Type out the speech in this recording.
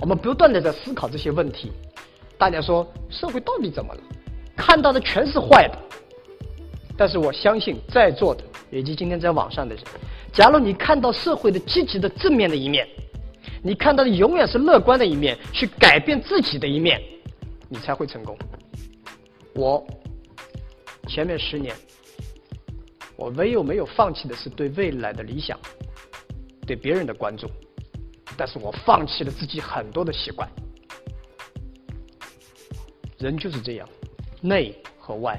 我们不断的在思考这些问题。大家说社会到底怎么了？看到的全是坏的。但是我相信在座的以及今天在网上的人，假如你看到社会的积极的正面的一面，你看到的永远是乐观的一面，去改变自己的一面，你才会成功。我前面十年，我唯有没有放弃的是对未来的理想，对别人的关注，但是我放弃了自己很多的习惯。人就是这样，内和外。